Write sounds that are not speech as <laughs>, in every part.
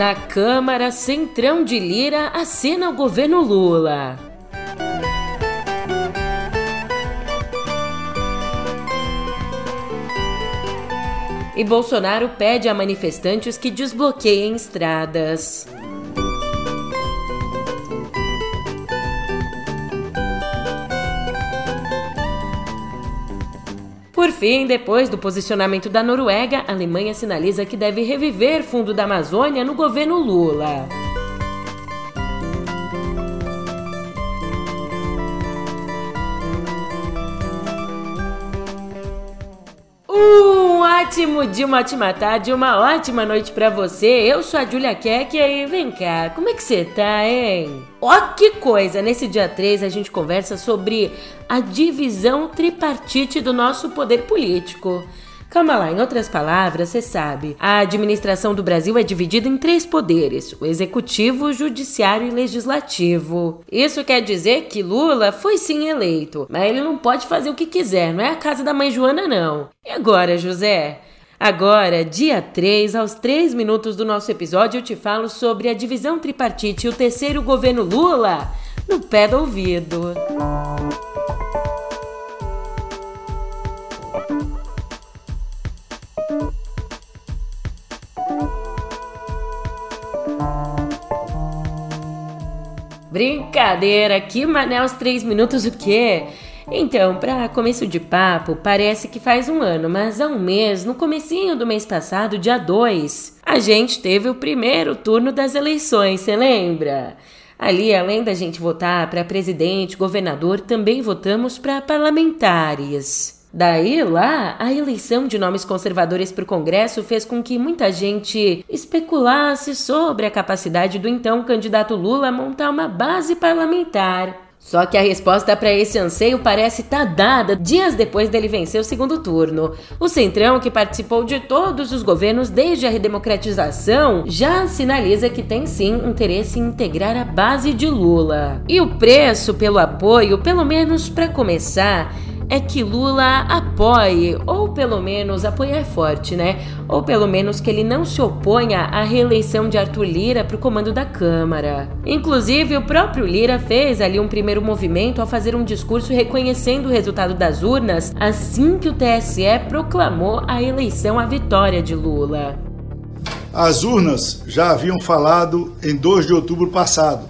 Na Câmara, Centrão de Lira assina o governo Lula. E Bolsonaro pede a manifestantes que desbloqueiem estradas. Por fim, depois do posicionamento da Noruega, a Alemanha sinaliza que deve reviver fundo da Amazônia no governo Lula. Um ótimo dia, uma ótima tarde, uma ótima noite para você. Eu sou a Julia Keck e aí, vem cá, como é que você tá, hein? Ó que coisa! Nesse dia 3 a gente conversa sobre a divisão tripartite do nosso poder político. Calma lá, em outras palavras, você sabe, a administração do Brasil é dividida em três poderes: o executivo, o judiciário e legislativo. Isso quer dizer que Lula foi sim eleito, mas ele não pode fazer o que quiser, não é a casa da mãe Joana, não. E agora, José? Agora, dia 3, aos 3 minutos do nosso episódio, eu te falo sobre a divisão tripartite e o terceiro governo Lula no pé do ouvido. Brincadeira, que mané os 3 minutos o quê? Então, para começo de papo, parece que faz um ano, mas há um mês, no comecinho do mês passado, dia 2, a gente teve o primeiro turno das eleições, você lembra? Ali, além da gente votar para presidente, governador, também votamos para parlamentares. Daí lá, a eleição de nomes conservadores para o Congresso fez com que muita gente especulasse sobre a capacidade do então candidato Lula montar uma base parlamentar. Só que a resposta para esse anseio parece estar tá dada dias depois dele vencer o segundo turno. O Centrão, que participou de todos os governos desde a redemocratização, já sinaliza que tem sim interesse em integrar a base de Lula. E o preço pelo apoio, pelo menos para começar, é que Lula apoie, ou pelo menos apoiar forte, né? Ou pelo menos que ele não se oponha à reeleição de Arthur Lira para o comando da Câmara. Inclusive, o próprio Lira fez ali um primeiro movimento ao fazer um discurso reconhecendo o resultado das urnas assim que o TSE proclamou a eleição à vitória de Lula. As urnas já haviam falado em 2 de outubro passado,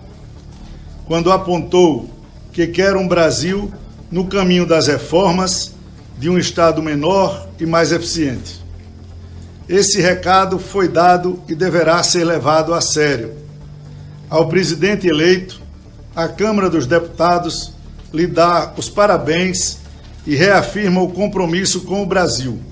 quando apontou que quer um Brasil no caminho das reformas de um Estado menor e mais eficiente. Esse recado foi dado e deverá ser levado a sério. Ao presidente eleito, a Câmara dos Deputados lhe dá os parabéns e reafirma o compromisso com o Brasil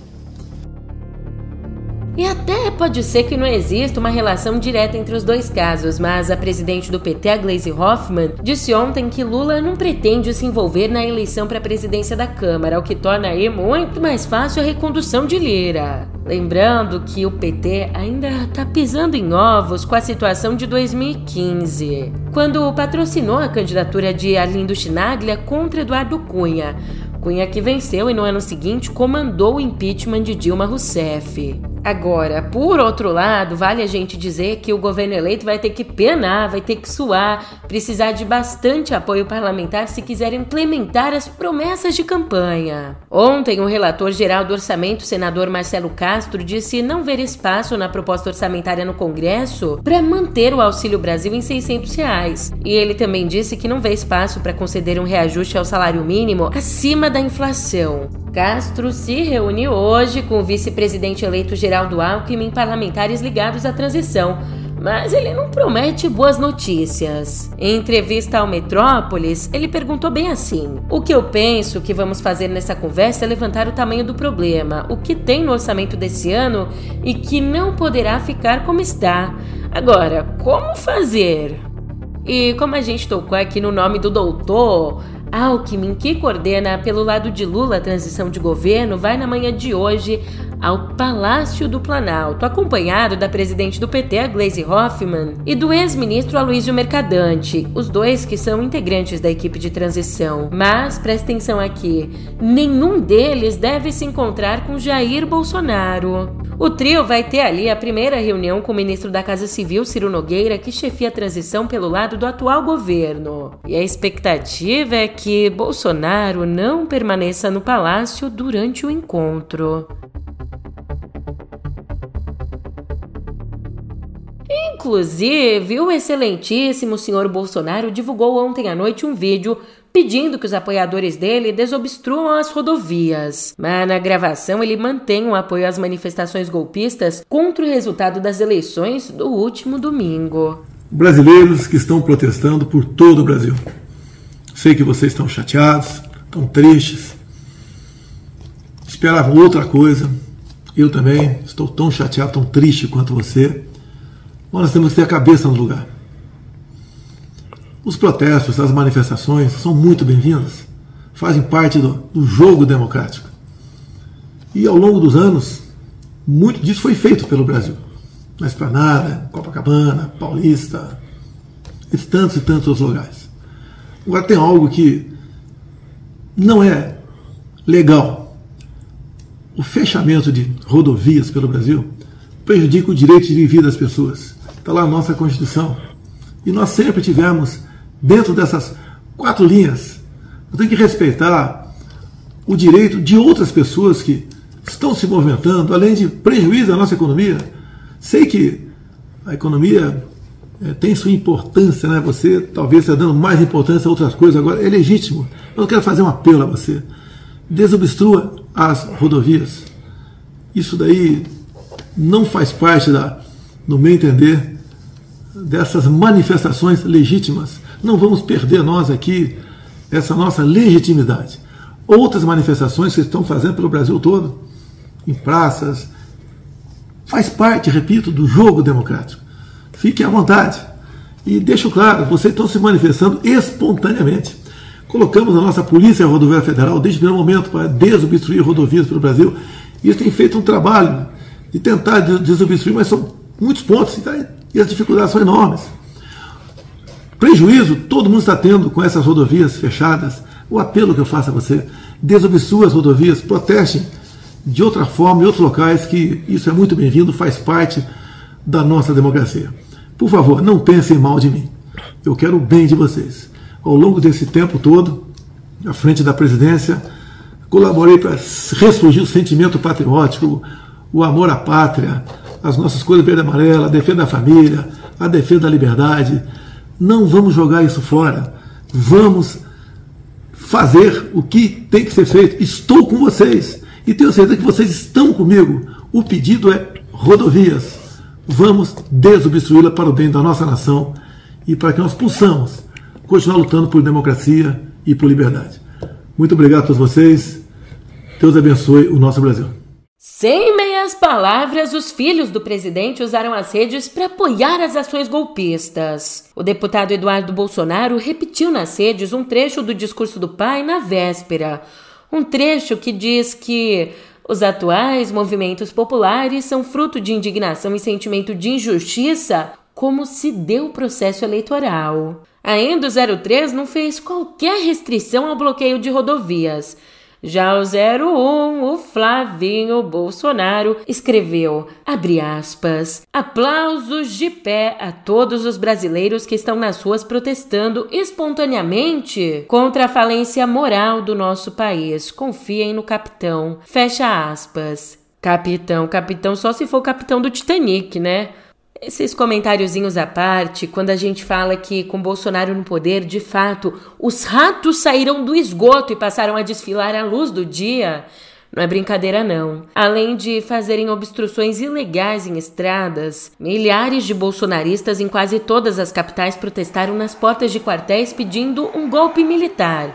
e até pode ser que não exista uma relação direta entre os dois casos, mas a presidente do PT, a Gleisi Hoffmann, disse ontem que Lula não pretende se envolver na eleição para a presidência da Câmara, o que torna aí muito mais fácil a recondução de Lira. Lembrando que o PT ainda está pisando em ovos com a situação de 2015, quando patrocinou a candidatura de Arlindo Chinaglia contra Eduardo Cunha. Cunha que venceu e no ano seguinte comandou o impeachment de Dilma Rousseff. Agora, por outro lado, vale a gente dizer que o governo eleito vai ter que penar, vai ter que suar, precisar de bastante apoio parlamentar se quiser implementar as promessas de campanha. Ontem, o relator geral do orçamento, senador Marcelo Castro, disse não ver espaço na proposta orçamentária no Congresso para manter o Auxílio Brasil em 600 reais. E ele também disse que não vê espaço para conceder um reajuste ao salário mínimo acima da inflação. Castro se reúne hoje com o vice-presidente eleito Geraldo Alckmin em parlamentares ligados à transição, mas ele não promete boas notícias. Em entrevista ao Metrópolis, ele perguntou bem assim: O que eu penso que vamos fazer nessa conversa é levantar o tamanho do problema, o que tem no orçamento desse ano e que não poderá ficar como está. Agora, como fazer? E como a gente tocou aqui no nome do doutor, Alckmin, que coordena pelo lado de Lula a transição de governo, vai na manhã de hoje ao Palácio do Planalto, acompanhado da presidente do PT, Gleisi Hoffmann, e do ex-ministro Aloysio Mercadante, os dois que são integrantes da equipe de transição. Mas presta atenção aqui, nenhum deles deve se encontrar com Jair Bolsonaro. O trio vai ter ali a primeira reunião com o ministro da Casa Civil, Ciro Nogueira, que chefia a transição pelo lado do atual governo. E a expectativa é que Bolsonaro não permaneça no palácio durante o encontro. Inclusive, o excelentíssimo senhor Bolsonaro divulgou ontem à noite um vídeo pedindo que os apoiadores dele desobstruam as rodovias. Mas na gravação ele mantém o apoio às manifestações golpistas contra o resultado das eleições do último domingo. Brasileiros que estão protestando por todo o Brasil. Sei que vocês estão chateados, estão tristes, esperavam outra coisa. Eu também estou tão chateado, tão triste quanto você. Mas nós temos que ter a cabeça no lugar. Os protestos, as manifestações são muito bem-vindas, fazem parte do, do jogo democrático. E ao longo dos anos, muito disso foi feito pelo Brasil. Na Esplanada, Copacabana, Paulista, e tantos e tantos outros lugares. Agora tem algo que não é legal. O fechamento de rodovias pelo Brasil prejudica o direito de viver das pessoas. Está lá a nossa Constituição. E nós sempre tivemos dentro dessas quatro linhas. Eu tenho que respeitar o direito de outras pessoas que estão se movimentando, além de prejuízo à nossa economia. Sei que a economia é, tem sua importância, né? Você talvez está dando mais importância a outras coisas agora. É legítimo. Eu quero fazer um apelo a você. Desobstrua as rodovias. Isso daí não faz parte da, no meu entender, dessas manifestações legítimas não vamos perder nós aqui essa nossa legitimidade. Outras manifestações que estão fazendo pelo Brasil todo, em praças, faz parte, repito, do jogo democrático. Fiquem à vontade. E deixo claro, vocês estão se manifestando espontaneamente. Colocamos a nossa Polícia Rodoviária Federal desde o primeiro momento para desobstruir rodovias pelo Brasil. E eles têm feito um trabalho de tentar desobstruir, mas são muitos pontos e as dificuldades são enormes. Prejuízo todo mundo está tendo com essas rodovias fechadas. O apelo que eu faço a você, desobstrua as rodovias, protestem de outra forma em outros locais, que isso é muito bem-vindo, faz parte da nossa democracia. Por favor, não pensem mal de mim. Eu quero o bem de vocês. Ao longo desse tempo todo, à frente da presidência, colaborei para ressurgir o sentimento patriótico, o amor à pátria, as nossas cores verde e amarela, a defesa da família, a defesa da liberdade, não vamos jogar isso fora. Vamos fazer o que tem que ser feito. Estou com vocês e tenho certeza que vocês estão comigo. O pedido é rodovias. Vamos desobstruí-la para o bem da nossa nação e para que nós possamos continuar lutando por democracia e por liberdade. Muito obrigado a todos vocês. Deus abençoe o nosso Brasil. Palavras, os filhos do presidente usaram as redes para apoiar as ações golpistas. O deputado Eduardo Bolsonaro repetiu nas redes um trecho do discurso do pai na véspera. Um trecho que diz que os atuais movimentos populares são fruto de indignação e sentimento de injustiça, como se deu o processo eleitoral. Ainda o 03 não fez qualquer restrição ao bloqueio de rodovias. Já o 01, o Flavinho Bolsonaro, escreveu, abre aspas, aplausos de pé a todos os brasileiros que estão nas ruas protestando espontaneamente contra a falência moral do nosso país. Confiem no capitão. Fecha aspas. Capitão, capitão só se for capitão do Titanic, né? Esses comentáriozinhos à parte, quando a gente fala que com Bolsonaro no poder, de fato, os ratos saíram do esgoto e passaram a desfilar à luz do dia, não é brincadeira não. Além de fazerem obstruções ilegais em estradas, milhares de bolsonaristas em quase todas as capitais protestaram nas portas de quartéis pedindo um golpe militar,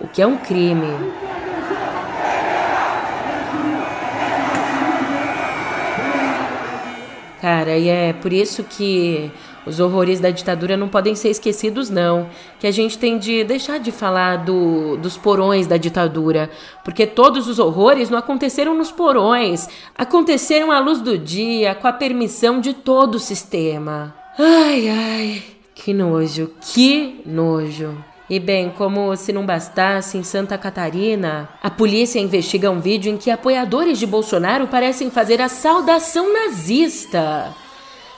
o que é um crime. Cara, e é por isso que os horrores da ditadura não podem ser esquecidos, não. Que a gente tem de deixar de falar do, dos porões da ditadura. Porque todos os horrores não aconteceram nos porões. Aconteceram à luz do dia, com a permissão de todo o sistema. Ai, ai, que nojo, que nojo. E bem, como se não bastasse, em Santa Catarina, a polícia investiga um vídeo em que apoiadores de Bolsonaro parecem fazer a saudação nazista.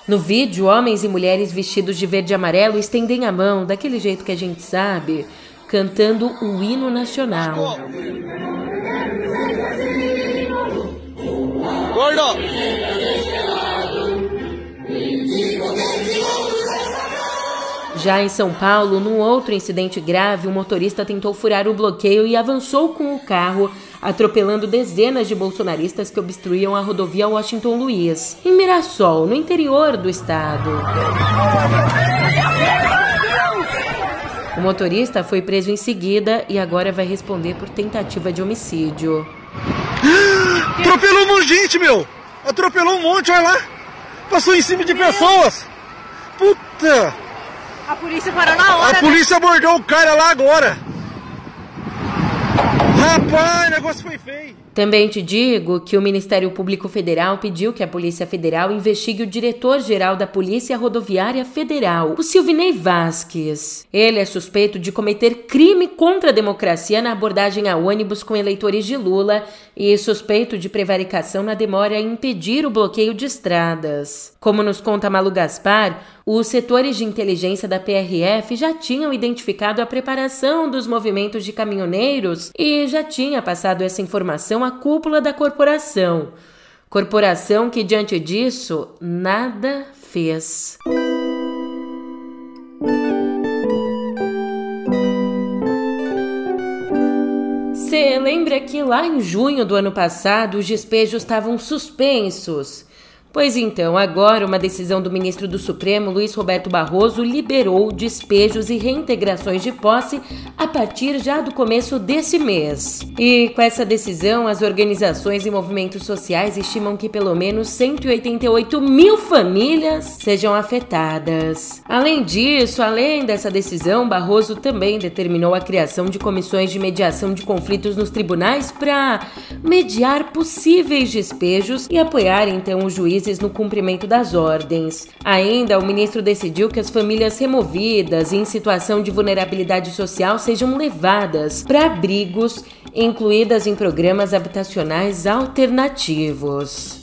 No vídeo, homens e mulheres vestidos de verde e amarelo estendem a mão, daquele jeito que a gente sabe, cantando o hino nacional. Gordo! Já em São Paulo, num outro incidente grave, um motorista tentou furar o bloqueio e avançou com o carro, atropelando dezenas de bolsonaristas que obstruíam a rodovia Washington Luiz, em Mirassol, no interior do estado. O motorista foi preso em seguida e agora vai responder por tentativa de homicídio. Atropelou um monte de gente, meu! Atropelou um monte, olha lá! Passou em cima de pessoas! Puta! A polícia parou na hora. A polícia né? abordou o cara lá agora. Rapaz, o negócio foi feio. Também te digo que o Ministério Público Federal pediu que a Polícia Federal investigue o diretor-geral da Polícia Rodoviária Federal, o Silvinei Vasques. Ele é suspeito de cometer crime contra a democracia na abordagem a ônibus com eleitores de Lula e suspeito de prevaricação na demora em impedir o bloqueio de estradas. Como nos conta Malu Gaspar, os setores de inteligência da PRF já tinham identificado a preparação dos movimentos de caminhoneiros e já tinha passado essa informação à cúpula da corporação. Corporação que, diante disso, nada fez. Você lembra que lá em junho do ano passado os despejos estavam suspensos? Pois então, agora uma decisão do ministro do Supremo, Luiz Roberto Barroso, liberou despejos e reintegrações de posse a partir já do começo desse mês. E com essa decisão, as organizações e movimentos sociais estimam que pelo menos 188 mil famílias sejam afetadas. Além disso, além dessa decisão, Barroso também determinou a criação de comissões de mediação de conflitos nos tribunais para mediar possíveis despejos e apoiar então o juiz juízes no cumprimento das ordens. Ainda, o ministro decidiu que as famílias removidas e em situação de vulnerabilidade social sejam levadas para abrigos incluídas em programas habitacionais alternativos.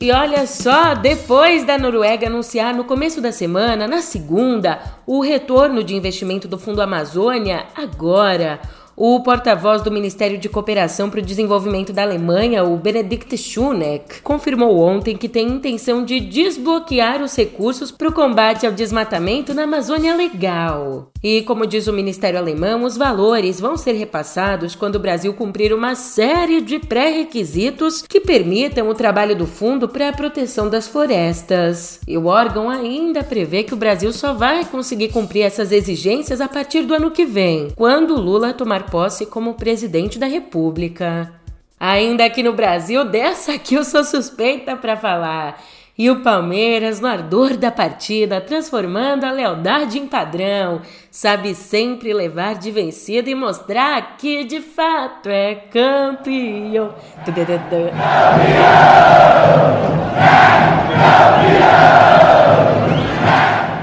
E olha só, depois da Noruega anunciar no começo da semana, na segunda, o retorno de investimento do Fundo Amazônia, agora o porta-voz do Ministério de Cooperação para o Desenvolvimento da Alemanha, o Benedikt Schuneck, confirmou ontem que tem intenção de desbloquear os recursos para o combate ao desmatamento na Amazônia Legal. E, como diz o Ministério Alemão, os valores vão ser repassados quando o Brasil cumprir uma série de pré-requisitos que permitam o trabalho do fundo para a proteção das florestas. E o órgão ainda prevê que o Brasil só vai conseguir cumprir essas exigências a partir do ano que vem, quando Lula tomar posse como presidente da República. Ainda aqui no Brasil, dessa aqui eu sou suspeita para falar. E o Palmeiras, no ardor da partida, transformando a lealdade em padrão, sabe sempre levar de vencido e mostrar que de fato é campeão. campeão!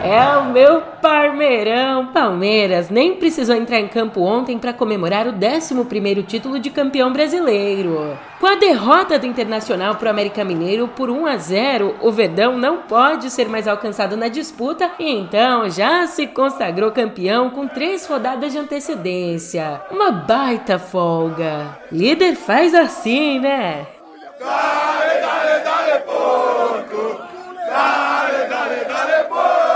É o meu Parmeirão! Palmeiras nem precisou entrar em campo ontem para comemorar o 11º título de campeão brasileiro. Com a derrota do Internacional para o América Mineiro por 1 a 0, o Verdão não pode ser mais alcançado na disputa e então já se consagrou campeão com três rodadas de antecedência. Uma baita folga. Líder faz assim, né? Dale, dale, dale, porco! Dale, dale, porco!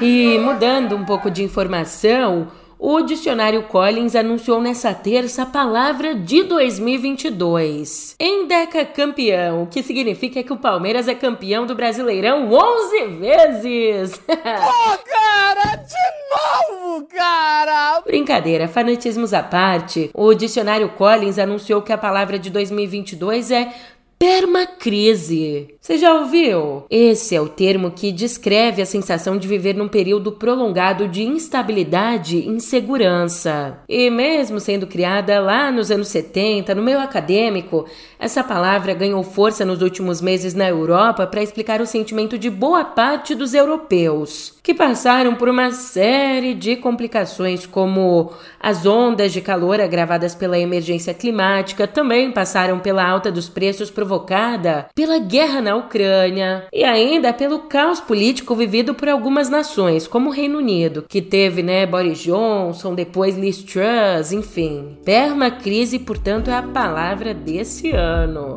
E mudando um pouco de informação, o dicionário Collins anunciou nessa terça a palavra de 2022. Endeca campeão, o que significa que o Palmeiras é campeão do Brasileirão 11 vezes. <laughs> Pô, cara, de novo, cara! Brincadeira, fanatismos à parte, o dicionário Collins anunciou que a palavra de 2022 é permacrise. Você já ouviu? Esse é o termo que descreve a sensação de viver num período prolongado de instabilidade e insegurança. E mesmo sendo criada lá nos anos 70, no meio acadêmico, essa palavra ganhou força nos últimos meses na Europa para explicar o sentimento de boa parte dos europeus, que passaram por uma série de complicações, como as ondas de calor agravadas pela emergência climática, também passaram pela alta dos preços provocada pela guerra na Ucrânia e ainda pelo caos político vivido por algumas nações, como o Reino Unido, que teve, né, Boris Johnson, depois Liz Truss, enfim. Permacrise, portanto, é a palavra desse ano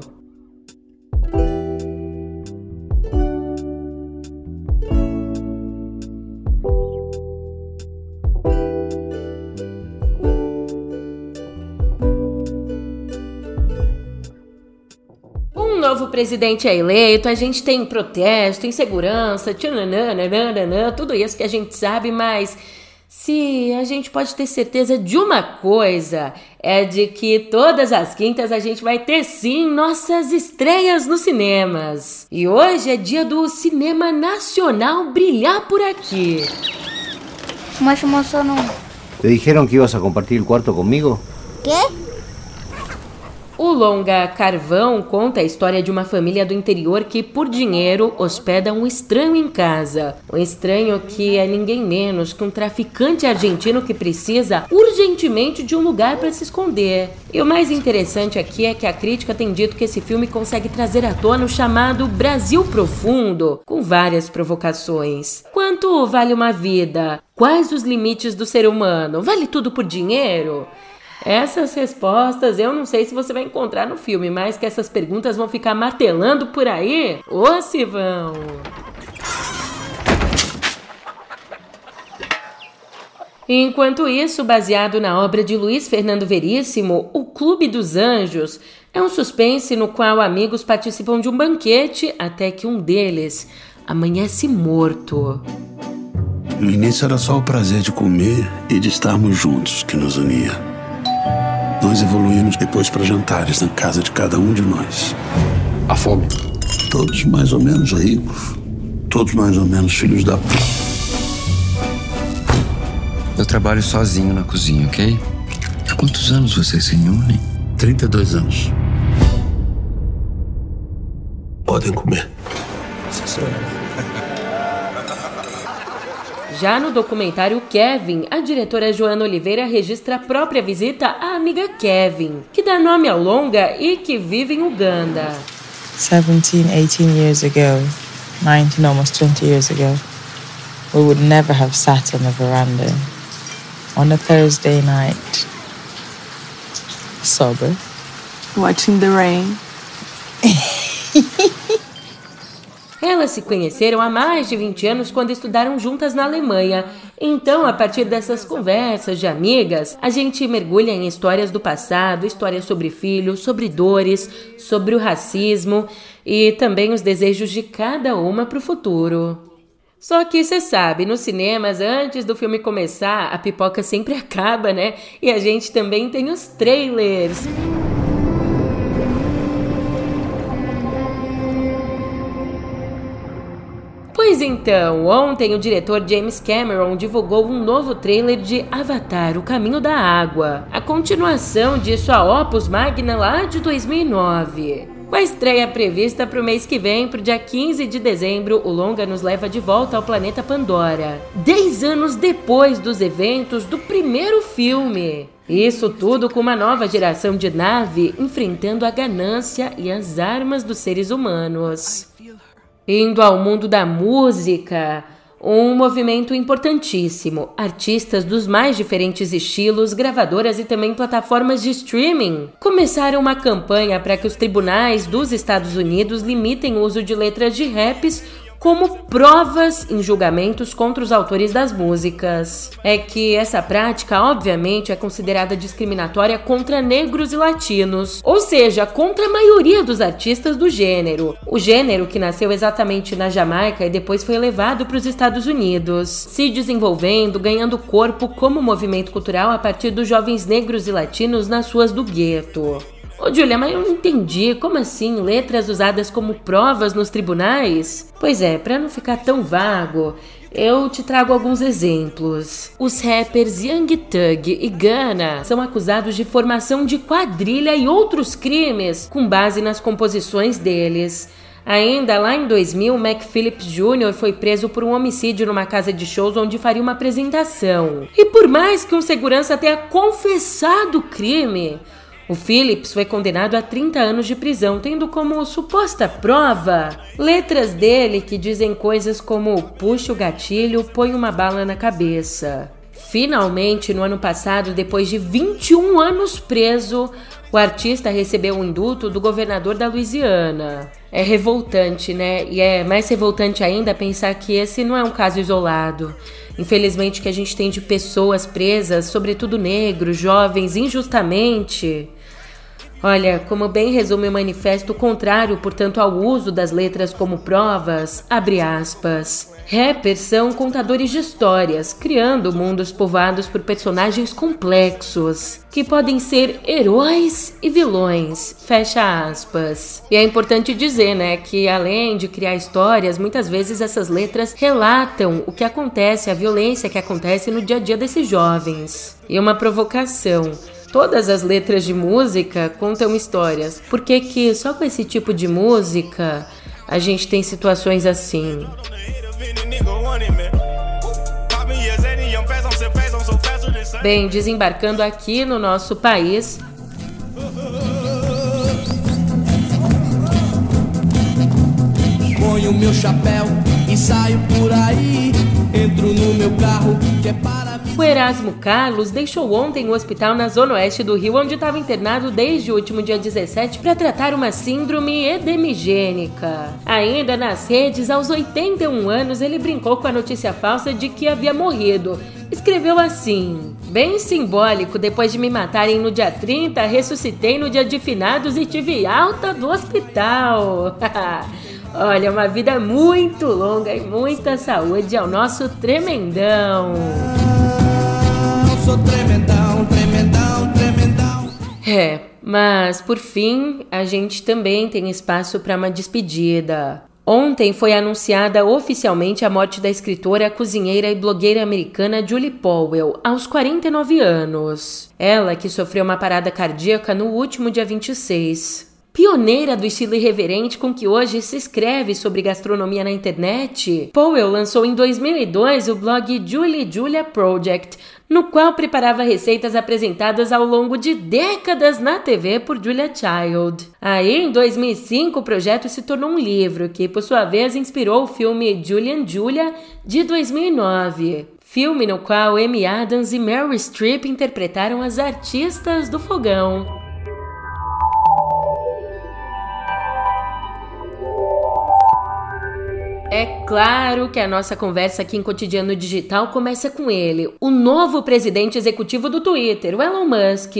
presidente é eleito, a gente tem protesto, insegurança, tchananã, tudo isso que a gente sabe, mas se a gente pode ter certeza de uma coisa, é de que todas as quintas a gente vai ter sim nossas estreias nos cinemas. E hoje é dia do cinema nacional brilhar por aqui. Mas moço não. ¿Te dijeron que ibas a compartir el cuarto conmigo? ¿Qué? O longa Carvão conta a história de uma família do interior que, por dinheiro, hospeda um estranho em casa. Um estranho que é ninguém menos que um traficante argentino que precisa urgentemente de um lugar para se esconder. E o mais interessante aqui é que a crítica tem dito que esse filme consegue trazer à tona o chamado Brasil Profundo, com várias provocações. Quanto vale uma vida? Quais os limites do ser humano? Vale tudo por dinheiro? Essas respostas eu não sei se você vai encontrar no filme, mas que essas perguntas vão ficar martelando por aí? Ô, se vão! Enquanto isso, baseado na obra de Luiz Fernando Veríssimo, O Clube dos Anjos é um suspense no qual amigos participam de um banquete até que um deles amanhece morto. No início era só o prazer de comer e de estarmos juntos que nos unia. Nós evoluímos depois para jantares na casa de cada um de nós. A fome. Todos mais ou menos ricos. Todos mais ou menos filhos da. Eu trabalho sozinho na cozinha, ok? Há quantos anos vocês se unem? 32 anos. Podem comer. Sim, senhora. Já no documentário Kevin, a diretora Joana Oliveira registra a própria visita à amiga Kevin, que dá nome ao longa e que vive em Uganda. 17, 18 years ago, 19, almost 20 years ago, we would never have sat on the veranda on a Thursday night, sober, watching the rain. <laughs> Elas se conheceram há mais de 20 anos quando estudaram juntas na Alemanha. Então, a partir dessas conversas de amigas, a gente mergulha em histórias do passado, histórias sobre filhos, sobre dores, sobre o racismo e também os desejos de cada uma para o futuro. Só que você sabe, nos cinemas, antes do filme começar, a pipoca sempre <laughs> acaba, né? E a gente também tem os trailers. Pois então, ontem o diretor James Cameron divulgou um novo trailer de Avatar: O Caminho da Água, a continuação de sua opus magna lá de 2009. Com a estreia prevista para o mês que vem, para o dia 15 de dezembro, o longa nos leva de volta ao planeta Pandora, dez anos depois dos eventos do primeiro filme. Isso tudo com uma nova geração de nave enfrentando a ganância e as armas dos seres humanos. Indo ao mundo da música, um movimento importantíssimo. Artistas dos mais diferentes estilos, gravadoras e também plataformas de streaming começaram uma campanha para que os tribunais dos Estados Unidos limitem o uso de letras de raps como provas em julgamentos contra os autores das músicas. É que essa prática, obviamente, é considerada discriminatória contra negros e latinos, ou seja, contra a maioria dos artistas do gênero. O gênero que nasceu exatamente na Jamaica e depois foi levado para os Estados Unidos, se desenvolvendo, ganhando corpo como movimento cultural a partir dos jovens negros e latinos nas ruas do gueto. Ô Julia, mas eu não entendi. Como assim? Letras usadas como provas nos tribunais? Pois é, para não ficar tão vago, eu te trago alguns exemplos. Os rappers Young Thug e Gunna são acusados de formação de quadrilha e outros crimes com base nas composições deles. Ainda lá em 2000, Mac Phillips Jr. foi preso por um homicídio numa casa de shows onde faria uma apresentação. E por mais que um segurança tenha confessado o crime, o Phillips foi condenado a 30 anos de prisão, tendo como suposta prova letras dele que dizem coisas como puxa o gatilho, põe uma bala na cabeça. Finalmente, no ano passado, depois de 21 anos preso, o artista recebeu um indulto do governador da Louisiana. É revoltante, né? E é mais revoltante ainda pensar que esse não é um caso isolado. Infelizmente, que a gente tem de pessoas presas, sobretudo negros, jovens, injustamente. Olha, como bem resume o manifesto, contrário, portanto, ao uso das letras como provas, abre aspas. Rappers são contadores de histórias, criando mundos povoados por personagens complexos, que podem ser heróis e vilões, fecha aspas. E é importante dizer, né, que além de criar histórias, muitas vezes essas letras relatam o que acontece, a violência que acontece no dia a dia desses jovens. E uma provocação. Todas as letras de música contam histórias. Por que, que só com esse tipo de música a gente tem situações assim? Bem, desembarcando aqui no nosso país. Ponho meu chapéu e saio por aí. Entro no meu carro que é para o Erasmo Carlos deixou ontem o hospital na zona oeste do Rio, onde estava internado desde o último dia 17 para tratar uma síndrome edemigênica. Ainda nas redes, aos 81 anos, ele brincou com a notícia falsa de que havia morrido. Escreveu assim: Bem simbólico, depois de me matarem no dia 30, ressuscitei no dia de finados e tive alta do hospital. <laughs> Olha, uma vida muito longa e muita saúde ao nosso tremendão sou tremendão, tremendão, tremendão. É, mas por fim, a gente também tem espaço para uma despedida. Ontem foi anunciada oficialmente a morte da escritora, cozinheira e blogueira americana Julie Powell, aos 49 anos. Ela que sofreu uma parada cardíaca no último dia 26. Pioneira do estilo irreverente com que hoje se escreve sobre gastronomia na internet, Powell lançou em 2002 o blog Julie Julia Project, no qual preparava receitas apresentadas ao longo de décadas na TV por Julia Child. Aí, em 2005, o projeto se tornou um livro que, por sua vez, inspirou o filme Julian Julia de 2009. Filme no qual Amy Adams e Meryl Streep interpretaram as artistas do fogão. É claro que a nossa conversa aqui em Cotidiano Digital começa com ele, o novo presidente executivo do Twitter, o Elon Musk.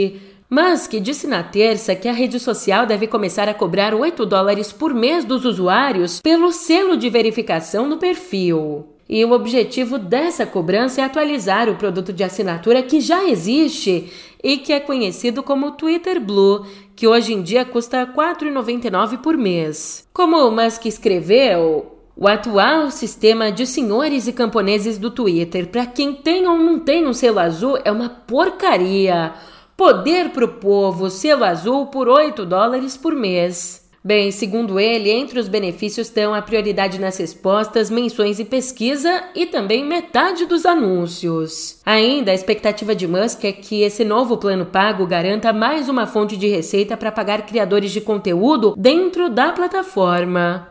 Musk disse na terça que a rede social deve começar a cobrar 8 dólares por mês dos usuários pelo selo de verificação no perfil. E o objetivo dessa cobrança é atualizar o produto de assinatura que já existe e que é conhecido como Twitter Blue, que hoje em dia custa R$ 4,99 por mês. Como Musk escreveu, o atual sistema de senhores e camponeses do Twitter, para quem tem ou não tem um selo azul, é uma porcaria. Poder pro povo, selo azul por 8 dólares por mês. Bem, segundo ele, entre os benefícios estão a prioridade nas respostas, menções e pesquisa e também metade dos anúncios. Ainda, a expectativa de Musk é que esse novo plano pago garanta mais uma fonte de receita para pagar criadores de conteúdo dentro da plataforma.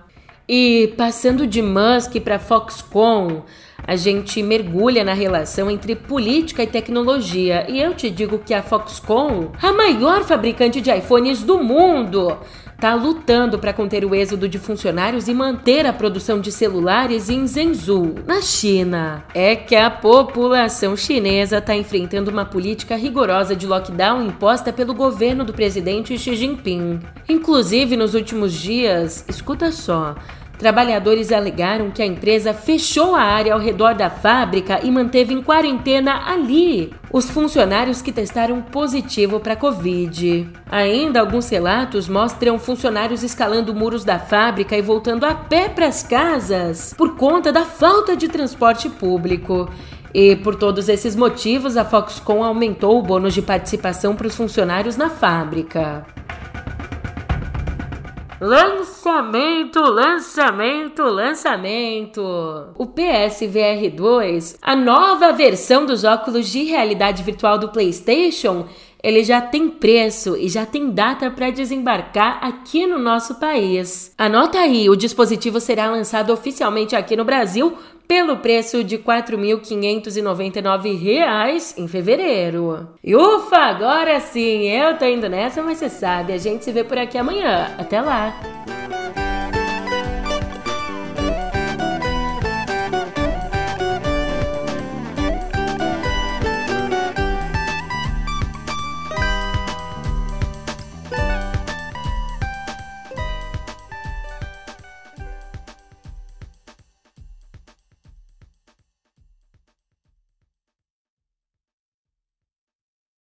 E passando de Musk para Foxconn, a gente mergulha na relação entre política e tecnologia. E eu te digo que a Foxconn, a maior fabricante de iPhones do mundo, está lutando para conter o êxodo de funcionários e manter a produção de celulares em Zhengzhou, na China. É que a população chinesa está enfrentando uma política rigorosa de lockdown imposta pelo governo do presidente Xi Jinping. Inclusive, nos últimos dias, escuta só, Trabalhadores alegaram que a empresa fechou a área ao redor da fábrica e manteve em quarentena ali os funcionários que testaram positivo para Covid. Ainda alguns relatos mostram funcionários escalando muros da fábrica e voltando a pé para as casas por conta da falta de transporte público. E por todos esses motivos, a Foxconn aumentou o bônus de participação para os funcionários na fábrica. Lançamento, lançamento, lançamento! O PSVR 2, a nova versão dos óculos de realidade virtual do PlayStation, ele já tem preço e já tem data para desembarcar aqui no nosso país. Anota aí, o dispositivo será lançado oficialmente aqui no Brasil pelo preço de R$ 4.599 em fevereiro. E ufa, agora sim, eu tô indo nessa, mas você sabe, a gente se vê por aqui amanhã. Até lá!